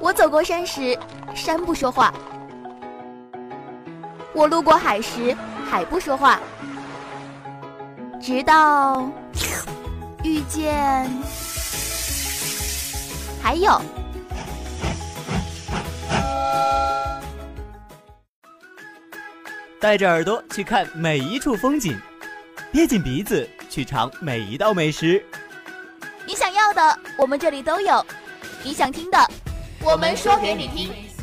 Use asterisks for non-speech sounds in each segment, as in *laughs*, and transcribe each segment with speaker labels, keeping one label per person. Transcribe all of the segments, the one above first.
Speaker 1: 我走过山时，山不说话；我路过海时，海不说话。直到遇见，还有。
Speaker 2: 带着耳朵去看每一处风景，憋紧鼻子去尝每一道美食。
Speaker 1: 你想要的，我们这里都有；你想听的，我们说给你听。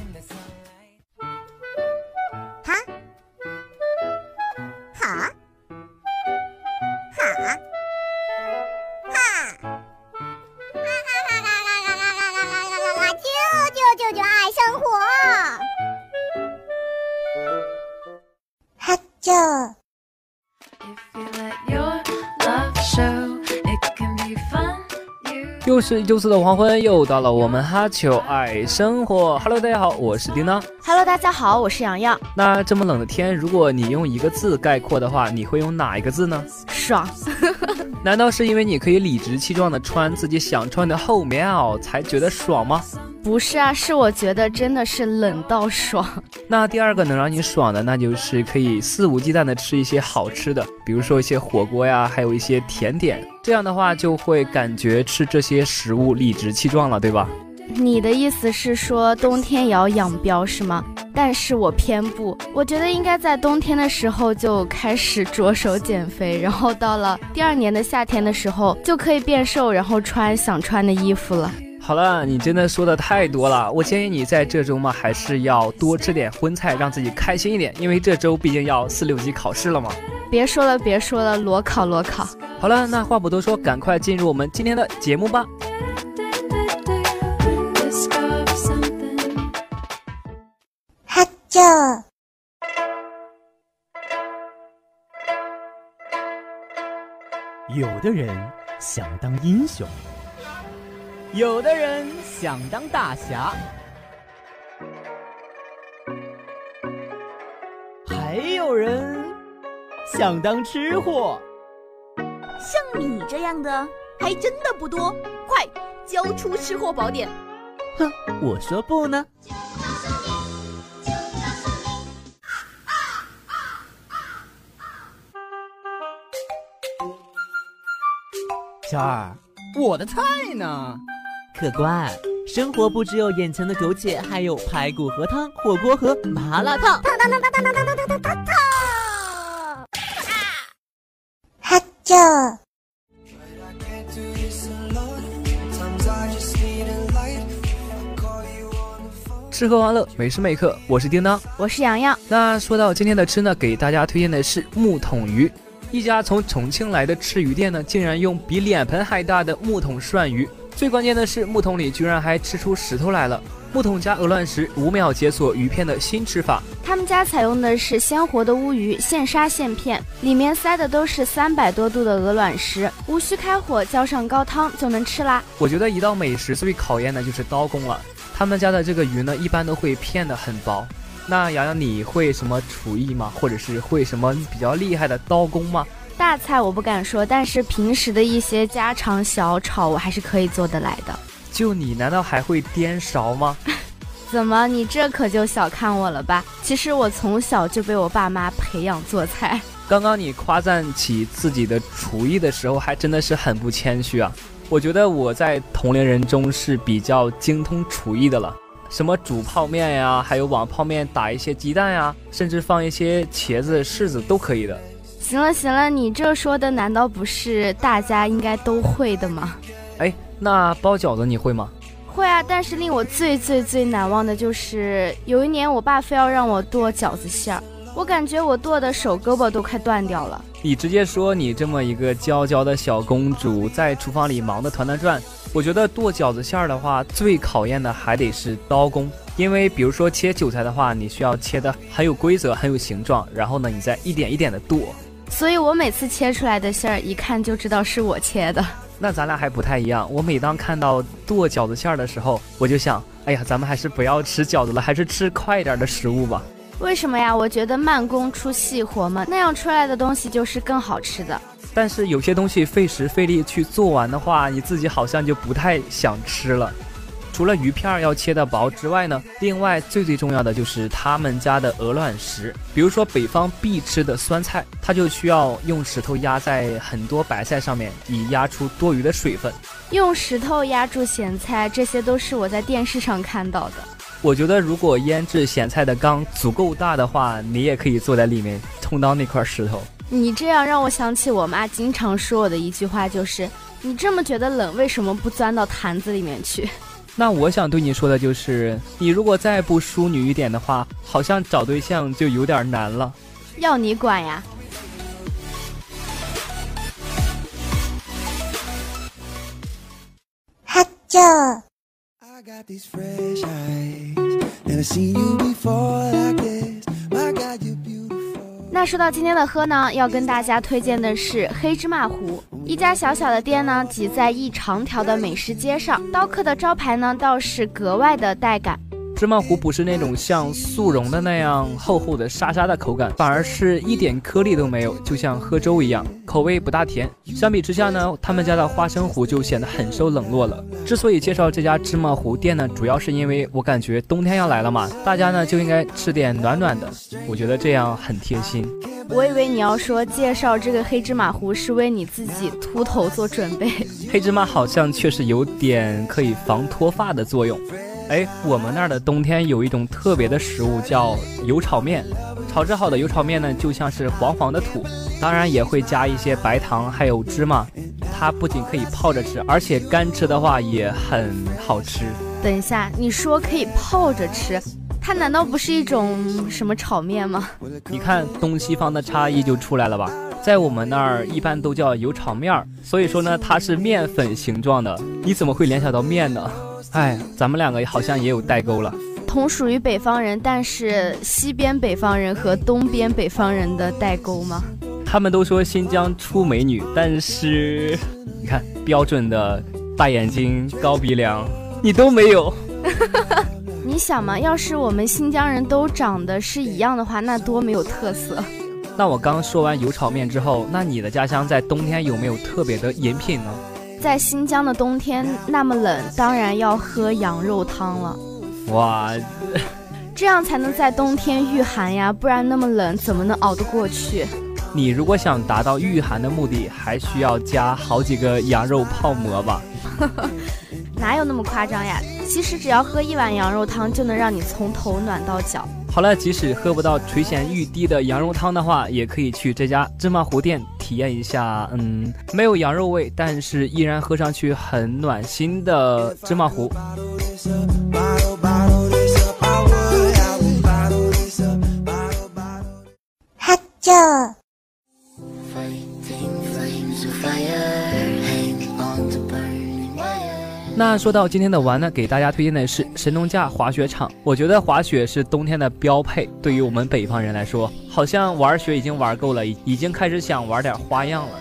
Speaker 3: 又是周四的黄昏，又到了我们哈球爱生活。Hello，大家好，我是叮当。
Speaker 1: Hello，大家好，我是洋洋。
Speaker 3: 那这么冷的天，如果你用一个字概括的话，你会用哪一个字呢？
Speaker 1: 爽。*laughs*
Speaker 3: 难道是因为你可以理直气壮的穿自己想穿的厚棉袄才觉得爽吗？
Speaker 1: 不是啊，是我觉得真的是冷到爽。
Speaker 3: 那第二个能让你爽的，那就是可以肆无忌惮的吃一些好吃的，比如说一些火锅呀，还有一些甜点。这样的话就会感觉吃这些食物理直气壮了，对吧？
Speaker 1: 你的意思是说冬天也要养膘是吗？但是我偏不，我觉得应该在冬天的时候就开始着手减肥，然后到了第二年的夏天的时候就可以变瘦，然后穿想穿的衣服了。
Speaker 3: 好了，你真的说的太多了。我建议你在这周嘛，还是要多吃点荤菜，让自己开心一点。因为这周毕竟要四六级考试了嘛。
Speaker 1: 别说了，别说了，裸考裸考。
Speaker 3: 好了，那话不多说，赶快进入我们今天的节目吧。
Speaker 4: 哈啾。
Speaker 2: 有的人想当英雄。有的人想当大侠，还有人想当吃货。
Speaker 1: 像你这样的还真的不多，快交出吃货宝典！
Speaker 2: 哼，我说不呢。小二，我的菜呢？客官，生活不只有眼前的苟且，还有排骨和汤、火锅和麻辣烫。烫烫烫烫烫烫烫烫烫烫！
Speaker 4: 哈就。
Speaker 3: 吃喝玩乐，每时每刻，我是叮当，
Speaker 1: 我是洋洋。
Speaker 3: 那说到今天的吃呢，给大家推荐的是木桶鱼。一家从重庆来的吃鱼店呢，竟然用比脸盆还大的木桶涮鱼。最关键的是，木桶里居然还吃出石头来了。木桶加鹅卵石，五秒解锁鱼片的新吃法。
Speaker 1: 他们家采用的是鲜活的乌鱼，现杀现片，里面塞的都是三百多度的鹅卵石，无需开火，浇上高汤就能吃啦。
Speaker 3: 我觉得一道美食最考验的就是刀工了。他们家的这个鱼呢，一般都会片的很薄。那洋洋，你会什么厨艺吗？或者是会什么比较厉害的刀工吗？
Speaker 1: 大菜我不敢说，但是平时的一些家常小炒，我还是可以做得来的。
Speaker 3: 就你，难道还会颠勺吗？*laughs*
Speaker 1: 怎么，你这可就小看我了吧？其实我从小就被我爸妈培养做菜。*laughs*
Speaker 3: 刚刚你夸赞起自己的厨艺的时候，还真的是很不谦虚啊。我觉得我在同龄人中是比较精通厨艺的了，什么煮泡面呀，还有往泡面打一些鸡蛋呀，甚至放一些茄子、柿子都可以的。
Speaker 1: 行了行了，你这说的难道不是大家应该都会的吗？
Speaker 3: 哎，那包饺子你会吗？
Speaker 1: 会啊，但是令我最最最难忘的就是有一年我爸非要让我剁饺子馅儿，我感觉我剁的手胳膊都快断掉了。
Speaker 3: 你直接说你这么一个娇娇的小公主，在厨房里忙得团团转。我觉得剁饺子馅儿的话，最考验的还得是刀工，因为比如说切韭菜的话，你需要切的很有规则、很有形状，然后呢，你再一点一点的剁。
Speaker 1: 所以我每次切出来的馅儿，一看就知道是我切的。
Speaker 3: 那咱俩还不太一样。我每当看到剁饺子馅儿的时候，我就想，哎呀，咱们还是不要吃饺子了，还是吃快一点的食物吧。
Speaker 1: 为什么呀？我觉得慢工出细活嘛，那样出来的东西就是更好吃的。
Speaker 3: 但是有些东西费时费力去做完的话，你自己好像就不太想吃了。除了鱼片要切的薄之外呢，另外最最重要的就是他们家的鹅卵石。比如说北方必吃的酸菜，它就需要用石头压在很多白菜上面，以压出多余的水分。
Speaker 1: 用石头压住咸菜，这些都是我在电视上看到的。
Speaker 3: 我觉得如果腌制咸菜的缸足够大的话，你也可以坐在里面充当那块石头。
Speaker 1: 你这样让我想起我妈经常说我的一句话，就是你这么觉得冷，为什么不钻到坛子里面去？
Speaker 3: 那我想对你说的就是，你如果再不淑女一点的话，好像找对象就有点难了。
Speaker 1: 要你管呀！
Speaker 4: 哈啾。
Speaker 1: 那说到今天的喝呢，要跟大家推荐的是黑芝麻糊。一家小小的店呢，挤在一长条的美食街上，刀客的招牌呢，倒是格外的带感。
Speaker 3: 芝麻糊不是那种像速溶的那样厚厚的沙沙的口感，反而是一点颗粒都没有，就像喝粥一样，口味不大甜。相比之下呢，他们家的花生糊就显得很受冷落了。之所以介绍这家芝麻糊店呢，主要是因为我感觉冬天要来了嘛，大家呢就应该吃点暖暖的，我觉得这样很贴心。
Speaker 1: 我以为你要说介绍这个黑芝麻糊是为你自己秃头做准备。*laughs*
Speaker 3: 黑芝麻好像确实有点可以防脱发的作用。哎，我们那儿的冬天有一种特别的食物叫油炒面，炒制好的油炒面呢，就像是黄黄的土，当然也会加一些白糖还有芝麻。它不仅可以泡着吃，而且干吃的话也很好吃。
Speaker 1: 等一下，你说可以泡着吃，它难道不是一种什么炒面吗？
Speaker 3: 你看东西方的差异就出来了吧？在我们那儿一般都叫油炒面儿，所以说呢，它是面粉形状的。你怎么会联想到面呢？哎，咱们两个好像也有代沟了。
Speaker 1: 同属于北方人，但是西边北方人和东边北方人的代沟吗？
Speaker 3: 他们都说新疆出美女，但是你看标准的大眼睛、高鼻梁，你都没有。*laughs*
Speaker 1: 你想嘛，要是我们新疆人都长得是一样的话，那多没有特色。
Speaker 3: 那我刚说完油炒面之后，那你的家乡在冬天有没有特别的饮品呢？
Speaker 1: 在新疆的冬天那么冷，当然要喝羊肉汤了。
Speaker 3: 哇，*laughs*
Speaker 1: 这样才能在冬天御寒呀，不然那么冷怎么能熬得过去？
Speaker 3: 你如果想达到御寒的目的，还需要加好几个羊肉泡馍吧？*laughs*
Speaker 1: 哪有那么夸张呀？其实只要喝一碗羊肉汤，就能让你从头暖到脚。
Speaker 3: 好了，即使喝不到垂涎欲滴的羊肉汤的话，也可以去这家芝麻糊店体验一下。嗯，没有羊肉味，但是依然喝上去很暖心的芝麻糊。
Speaker 4: 哈啾。
Speaker 3: 那说到今天的玩呢，给大家推荐的是神农架滑雪场。我觉得滑雪是冬天的标配，对于我们北方人来说，好像玩雪已经玩够了，已已经开始想玩点花样了。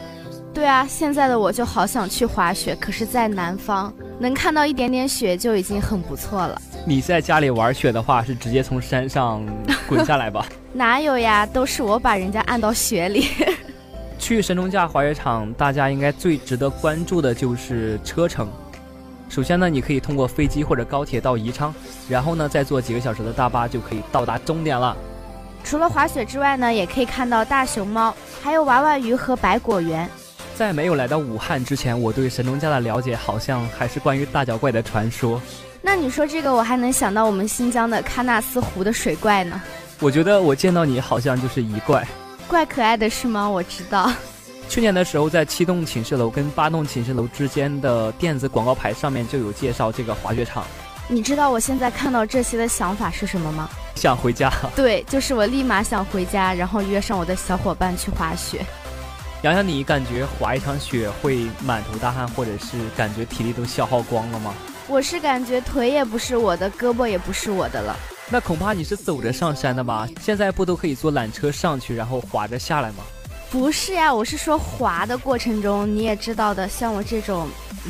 Speaker 1: 对啊，现在的我就好想去滑雪，可是，在南方能看到一点点雪就已经很不错了。
Speaker 3: 你在家里玩雪的话，是直接从山上滚下来吧？*laughs*
Speaker 1: 哪有呀，都是我把人家按到雪里。*laughs*
Speaker 3: 去神农架滑雪场，大家应该最值得关注的就是车程。首先呢，你可以通过飞机或者高铁到宜昌，然后呢，再坐几个小时的大巴就可以到达终点了。
Speaker 1: 除了滑雪之外呢，也可以看到大熊猫，还有娃娃鱼和百果园。
Speaker 3: 在没有来到武汉之前，我对神农架的了解好像还是关于大脚怪的传说。
Speaker 1: 那你说这个，我还能想到我们新疆的喀纳斯湖的水怪呢。
Speaker 3: 我觉得我见到你好像就是一怪，
Speaker 1: 怪可爱的是吗？我知道。
Speaker 3: 去年的时候，在七栋寝室楼跟八栋寝室楼之间的电子广告牌上面就有介绍这个滑雪场。
Speaker 1: 你知道我现在看到这些的想法是什么吗？
Speaker 3: 想回家。
Speaker 1: 对，就是我立马想回家，然后约上我的小伙伴去滑雪。
Speaker 3: 洋洋，你感觉滑一场雪会满头大汗，或者是感觉体力都消耗光了吗？
Speaker 1: 我是感觉腿也不是我的，胳膊也不是我的了。
Speaker 3: 那恐怕你是走着上山的吧？现在不都可以坐缆车上去，然后滑着下来吗？
Speaker 1: 不是呀，我是说滑的过程中，你也知道的，像我这种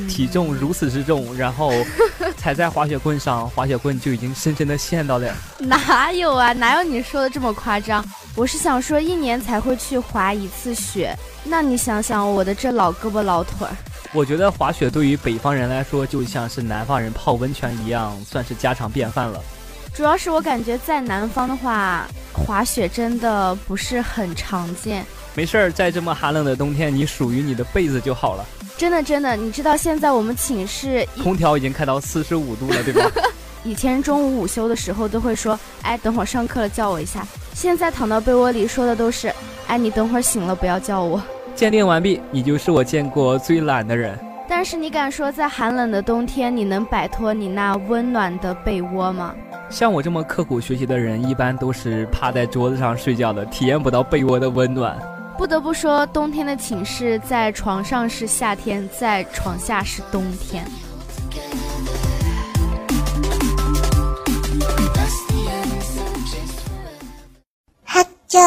Speaker 3: 体重如此之重，然后 *laughs* 踩在滑雪棍上，滑雪棍就已经深深的陷到了。
Speaker 1: 哪有啊？哪有你说的这么夸张？我是想说，一年才会去滑一次雪，那你想想我的这老胳膊老腿儿。
Speaker 3: 我觉得滑雪对于北方人来说，就像是南方人泡温泉一样，算是家常便饭了。
Speaker 1: 主要是我感觉在南方的话，滑雪真的不是很常见。
Speaker 3: 没事儿，在这么寒冷的冬天，你属于你的被子就好了。
Speaker 1: 真的真的，你知道现在我们寝室
Speaker 3: 空调已经开到四十五度了，对吧？*laughs*
Speaker 1: 以前中午午休的时候都会说，哎，等会儿上课了叫我一下。现在躺到被窝里说的都是，哎，你等会儿醒了不要叫我。
Speaker 3: 鉴定完毕，你就是我见过最懒的人。
Speaker 1: 但是你敢说在寒冷的冬天你能摆脱你那温暖的被窝吗？
Speaker 3: 像我这么刻苦学习的人，一般都是趴在桌子上睡觉的，体验不到被窝的温暖。
Speaker 1: 不得不说，冬天的寝室在床上是夏天，在床下是冬天。
Speaker 4: 哈啾。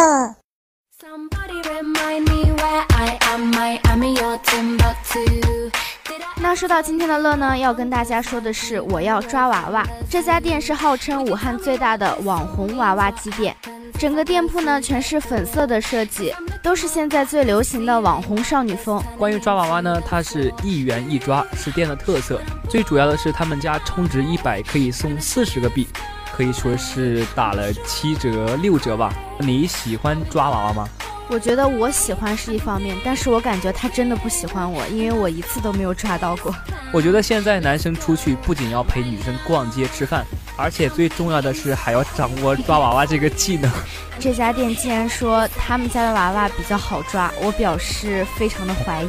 Speaker 1: 那说到今天的乐呢，要跟大家说的是，我要抓娃娃。这家店是号称武汉最大的网红娃娃机店，整个店铺呢全是粉色的设计，都是现在最流行的网红少女风。
Speaker 3: 关于抓娃娃呢，它是一元一抓，是店的特色。最主要的是他们家充值一百可以送四十个币，可以说是打了七折六折吧。你喜欢抓娃娃吗？
Speaker 1: 我觉得我喜欢是一方面，但是我感觉他真的不喜欢我，因为我一次都没有抓到过。
Speaker 3: 我觉得现在男生出去不仅要陪女生逛街吃饭，而且最重要的是还要掌握抓娃娃这个技能。*laughs*
Speaker 1: 这家店竟然说他们家的娃娃比较好抓，我表示非常的怀疑。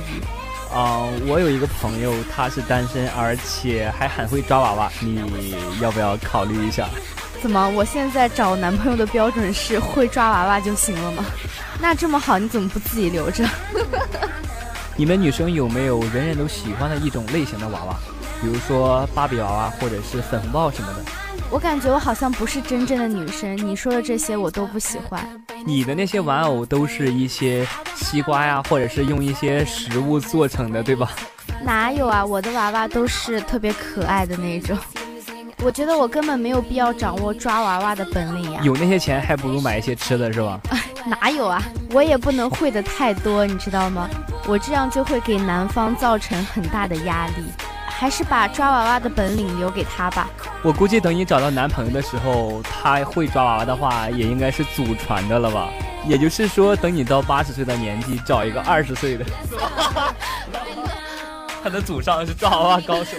Speaker 3: 啊，我有一个朋友，他是单身，而且还很会抓娃娃，你要不要考虑一下？
Speaker 1: 怎么？我现在找男朋友的标准是会抓娃娃就行了吗？那这么好，你怎么不自己留着？*laughs*
Speaker 3: 你们女生有没有人人都喜欢的一种类型的娃娃？比如说芭比娃娃，或者是粉红豹什么的？
Speaker 1: 我感觉我好像不是真正的女生，你说的这些我都不喜欢。
Speaker 3: 你的那些玩偶都是一些西瓜呀，或者是用一些食物做成的，对吧？
Speaker 1: 哪有啊，我的娃娃都是特别可爱的那种。我觉得我根本没有必要掌握抓娃娃的本领呀。
Speaker 3: 有那些钱，还不如买一些吃的，是吧？
Speaker 1: 哪有啊，我也不能会的太多，你知道吗？我这样就会给男方造成很大的压力。还是把抓娃娃的本领留给他吧。
Speaker 3: 我估计等你找到男朋友的时候，他会抓娃娃的话，也应该是祖传的了吧？也就是说，等你到八十岁的年纪，找一个二十岁的，*laughs* 他的祖上是抓娃娃高手。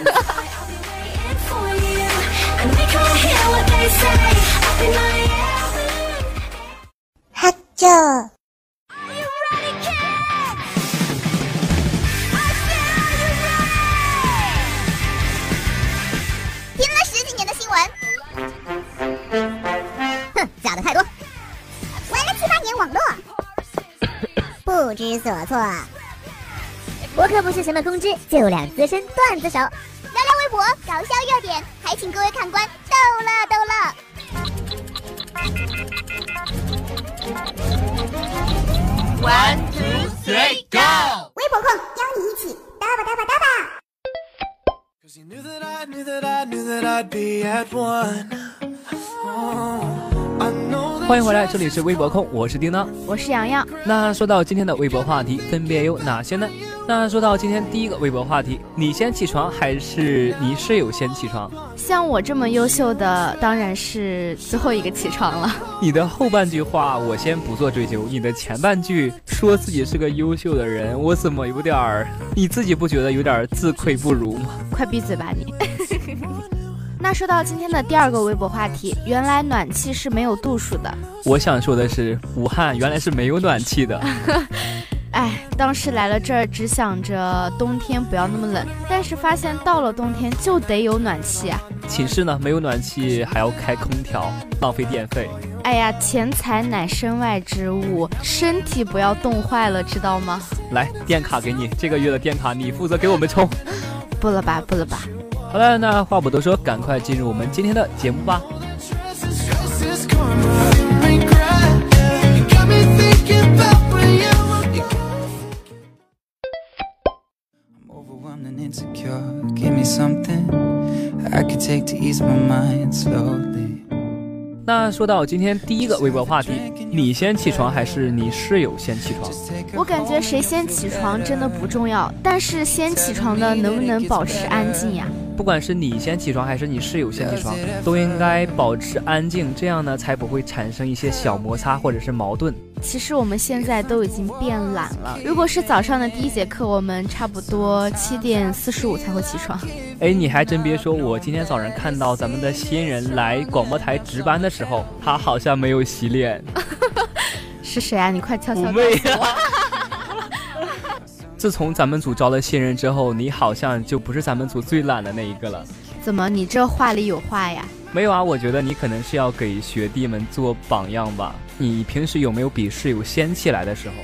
Speaker 4: 听了十几年的新闻，哼，假的太多，玩了七八年网络，*coughs* 不知所措。我可不是什么公知，就两资深段子手，聊聊微博搞笑热点，还请各位看官。逗乐逗乐。One two three go！微博控邀你一起嘚吧嘚吧嘚吧。
Speaker 5: Cause you knew that I knew that I knew that I'd be at one. Oh, I know that
Speaker 3: 欢迎回来，这里是微博控，我是叮当。
Speaker 1: 我是洋洋，
Speaker 3: 那说到今天的微博话题，分别有哪些呢？那说到今天第一个微博话题，你先起床还是你室友先起床？
Speaker 1: 像我这么优秀的，当然是最后一个起床了。*laughs*
Speaker 3: 你的后半句话我先不做追究，你的前半句说自己是个优秀的人，我怎么有点儿？你自己不觉得有点自愧不如吗？*laughs*
Speaker 1: 快闭嘴吧你！那说到今天的第二个微博话题，原来暖气是没有度数的。
Speaker 3: 我想说的是，武汉原来是没有暖气的。*laughs*
Speaker 1: 哎，当时来了这儿，只想着冬天不要那么冷，但是发现到了冬天就得有暖气啊！
Speaker 3: 寝室呢没有暖气，还要开空调，浪费电费。
Speaker 1: 哎呀，钱财乃身外之物，身体不要冻坏了，知道吗？
Speaker 3: 来，电卡给你，这个月的电卡你负责给我们充。
Speaker 1: 不了吧，不了吧。
Speaker 3: 好了，那话不多说，赶快进入我们今天的节目吧。
Speaker 5: stress is karma and regret. You got me thinking about when you were I'm overwhelmed and insecure. Give me something I could take to ease my mind slowly.
Speaker 3: 那说到今天第一个微博话题，你先起床还是你室友先起床？
Speaker 1: 我感觉谁先起床真的不重要，但是先起床的能不能保持安静呀？
Speaker 3: 不管是你先起床还是你室友先起床，都应该保持安静，这样呢才不会产生一些小摩擦或者是矛盾。
Speaker 1: 其实我们现在都已经变懒了。如果是早上的第一节课，我们差不多七点四十五才会起床。
Speaker 3: 哎，你还真别说，我今天早上看到咱们的新人来广播台值班的时候，他好像没有洗脸。*laughs*
Speaker 1: 是谁啊？你快悄悄告诉
Speaker 3: 我。自从咱们组招了新人之后，你好像就不是咱们组最懒的那一个了。
Speaker 1: 怎么？你这话里有话呀？
Speaker 3: 没有啊，我觉得你可能是要给学弟们做榜样吧。你平时有没有比室友先起来的时候？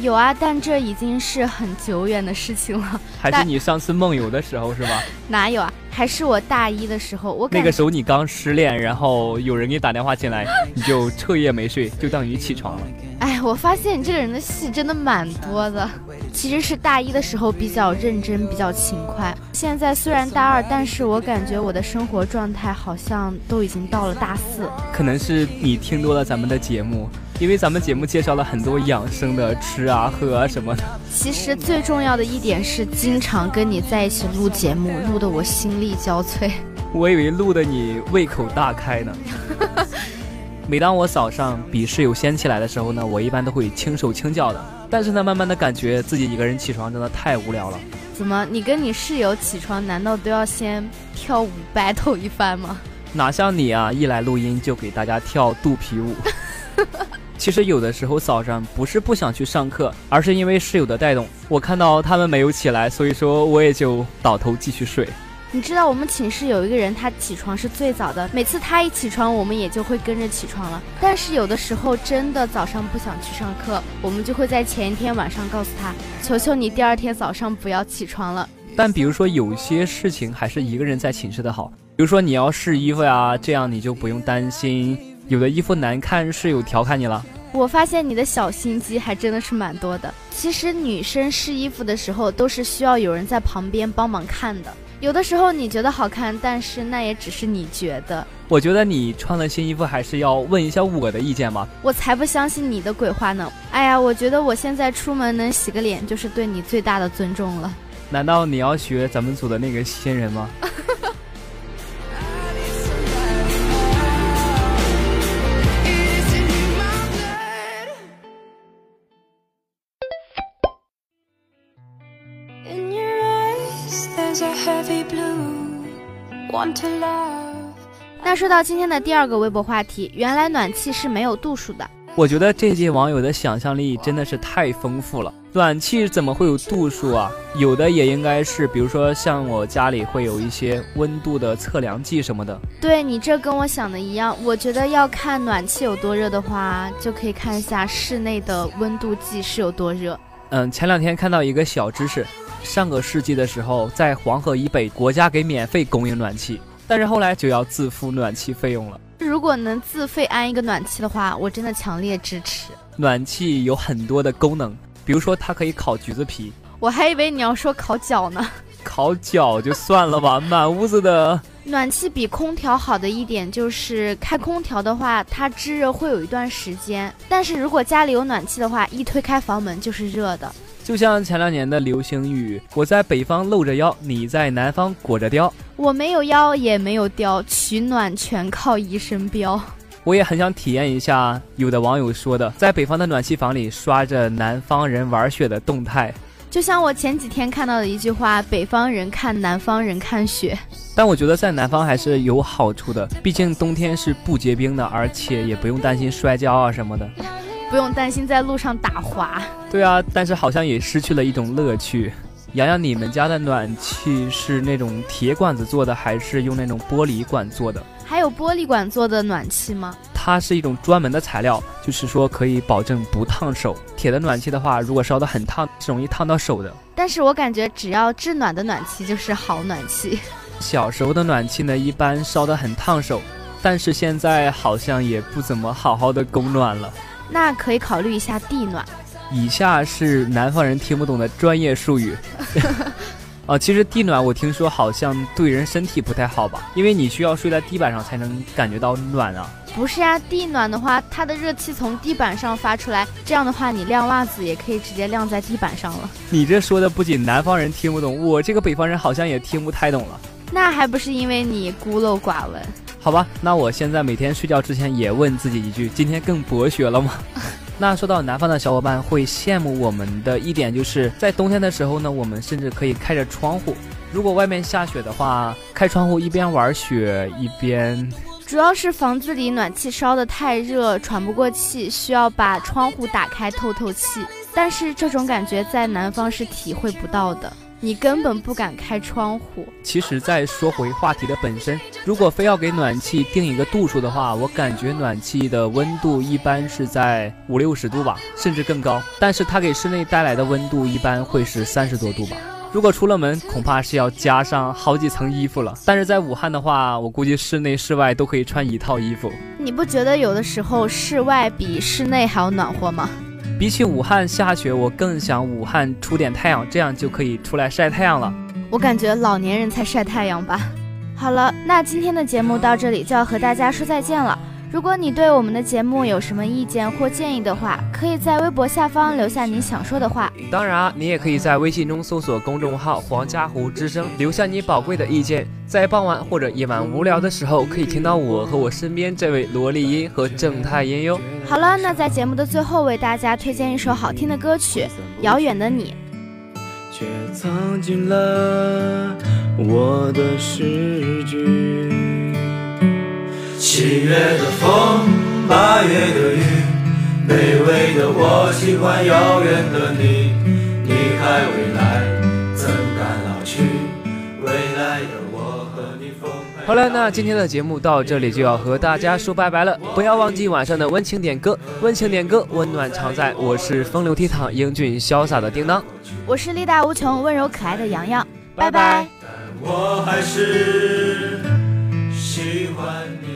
Speaker 1: 有啊，但这已经是很久远的事情了。*laughs*
Speaker 3: 还是你上次梦游的时候是吧？*laughs*
Speaker 1: 哪有啊？还是我大一的时候，我
Speaker 3: 那个时候你刚失恋，然后有人给你打电话进来，*laughs* 你就彻夜没睡，就等于起床了。
Speaker 1: 哎，我发现你这个人的戏真的蛮多的。其实是大一的时候比较认真，比较勤快。现在虽然大二，但是我感觉我的生活状态好像都已经到了大四。
Speaker 3: 可能是你听多了咱们的节目，因为咱们节目介绍了很多养生的吃啊、喝啊什么的。
Speaker 1: 其实最重要的一点是，经常跟你在一起录节目，录得我心力交瘁。
Speaker 3: 我以为录的你胃口大开呢。*laughs* 每当我早上比室友先起来的时候呢，我一般都会轻手轻脚的。但是呢，慢慢的感觉自己一个人起床真的太无聊了。
Speaker 1: 怎么，你跟你室友起床，难道都要先跳舞 battle 一番吗？*laughs*
Speaker 3: 哪像你啊，一来录音就给大家跳肚皮舞。*laughs* 其实有的时候早上不是不想去上课，而是因为室友的带动，我看到他们没有起来，所以说我也就倒头继续睡。
Speaker 1: 你知道我们寝室有一个人，他起床是最早的。每次他一起床，我们也就会跟着起床了。但是有的时候真的早上不想去上课，我们就会在前一天晚上告诉他：“求求你，第二天早上不要起床了。”
Speaker 3: 但比如说有些事情还是一个人在寝室的好，比如说你要试衣服呀，这样你就不用担心有的衣服难看，室友调侃你了。
Speaker 1: 我发现你的小心机还真的是蛮多的。其实女生试衣服的时候都是需要有人在旁边帮忙看的。有的时候你觉得好看，但是那也只是你觉得。
Speaker 3: 我觉得你穿了新衣服，还是要问一下我的意见吧。
Speaker 1: 我才不相信你的鬼话呢！哎呀，我觉得我现在出门能洗个脸，就是对你最大的尊重了。
Speaker 3: 难道你要学咱们组的那个新人吗？
Speaker 1: 那说到今天的第二个微博话题，原来暖气是没有度数的。
Speaker 3: 我觉得这届网友的想象力真的是太丰富了。暖气怎么会有度数啊？有的也应该是，比如说像我家里会有一些温度的测量计什么的。
Speaker 1: 对你这跟我想的一样，我觉得要看暖气有多热的话，就可以看一下室内的温度计是有多热。
Speaker 3: 嗯，前两天看到一个小知识，上个世纪的时候，在黄河以北，国家给免费供应暖气。但是后来就要自付暖气费用了。
Speaker 1: 如果能自费安一个暖气的话，我真的强烈支持。
Speaker 3: 暖气有很多的功能，比如说它可以烤橘子皮。
Speaker 1: 我还以为你要说烤脚呢。
Speaker 3: 烤脚就算了吧，满屋子的。
Speaker 1: 暖气比空调好的一点就是开空调的话，它制热会有一段时间。但是如果家里有暖气的话，一推开房门就是热的。
Speaker 3: 就像前两年的流行语，我在北方露着腰，你在南方裹着貂。
Speaker 1: 我没有腰也没有貂，取暖全靠一身膘。
Speaker 3: 我也很想体验一下，有的网友说的，在北方的暖气房里刷着南方人玩雪的动态。
Speaker 1: 就像我前几天看到的一句话：“北方人看南方人看雪。”
Speaker 3: 但我觉得在南方还是有好处的，毕竟冬天是不结冰的，而且也不用担心摔跤啊什么的。
Speaker 1: 不用担心在路上打滑。
Speaker 3: 对啊，但是好像也失去了一种乐趣。洋洋，你们家的暖气是那种铁管子做的，还是用那种玻璃管做的？
Speaker 1: 还有玻璃管做的暖气吗？
Speaker 3: 它是一种专门的材料，就是说可以保证不烫手。铁的暖气的话，如果烧得很烫，是容易烫到手的。
Speaker 1: 但是我感觉只要制暖的暖气就是好暖气。
Speaker 3: 小时候的暖气呢，一般烧得很烫手，但是现在好像也不怎么好好的供暖了。
Speaker 1: 那可以考虑一下地暖。
Speaker 3: 以下是南方人听不懂的专业术语。*laughs* 哦，其实地暖我听说好像对人身体不太好吧，因为你需要睡在地板上才能感觉到暖啊。
Speaker 1: 不是啊，地暖的话，它的热气从地板上发出来，这样的话你晾袜子也可以直接晾在地板上了。
Speaker 3: 你这说的不仅南方人听不懂，我这个北方人好像也听不太懂了。
Speaker 1: 那还不是因为你孤陋寡闻？
Speaker 3: 好吧，那我现在每天睡觉之前也问自己一句：今天更博学了吗？*laughs* 那说到南方的小伙伴会羡慕我们的一点，就是在冬天的时候呢，我们甚至可以开着窗户。如果外面下雪的话，开窗户一边玩雪一边……
Speaker 1: 主要是房子里暖气烧得太热，喘不过气，需要把窗户打开透透气。但是这种感觉在南方是体会不到的。你根本不敢开窗户。
Speaker 3: 其实，再说回话题的本身，如果非要给暖气定一个度数的话，我感觉暖气的温度一般是在五六十度吧，甚至更高。但是它给室内带来的温度一般会是三十多度吧。如果出了门，恐怕是要加上好几层衣服了。但是在武汉的话，我估计室内室外都可以穿一套衣服。
Speaker 1: 你不觉得有的时候室外比室内还要暖和吗？
Speaker 3: 比起武汉下雪，我更想武汉出点太阳，这样就可以出来晒太阳了。
Speaker 1: 我感觉老年人才晒太阳吧。好了，那今天的节目到这里就要和大家说再见了。如果你对我们的节目有什么意见或建议的话，可以在微博下方留下你想说的话。
Speaker 3: 当然啊，你也可以在微信中搜索公众号“黄家湖之声”，留下你宝贵的意见。在傍晚或者夜晚无聊的时候，可以听到我和我身边这位萝莉音和正太音哟。
Speaker 1: 好了，那在节目的最后，为大家推荐一首好听的歌曲《遥远的你》。
Speaker 5: 却藏进了我的诗句。七月的风，八月的雨，卑微的我喜欢遥远的你。你还未来，怎敢老去？未来的我和你分开。
Speaker 3: 好了，那今天的节目到这里就要和大家说拜拜了。不要忘记晚上的温情点歌，温情点歌，温暖常在。我是风流倜傥、英俊潇洒的叮当，
Speaker 1: 我是力大无穷、温柔可爱的洋洋。拜拜。
Speaker 5: 但我还是喜欢你。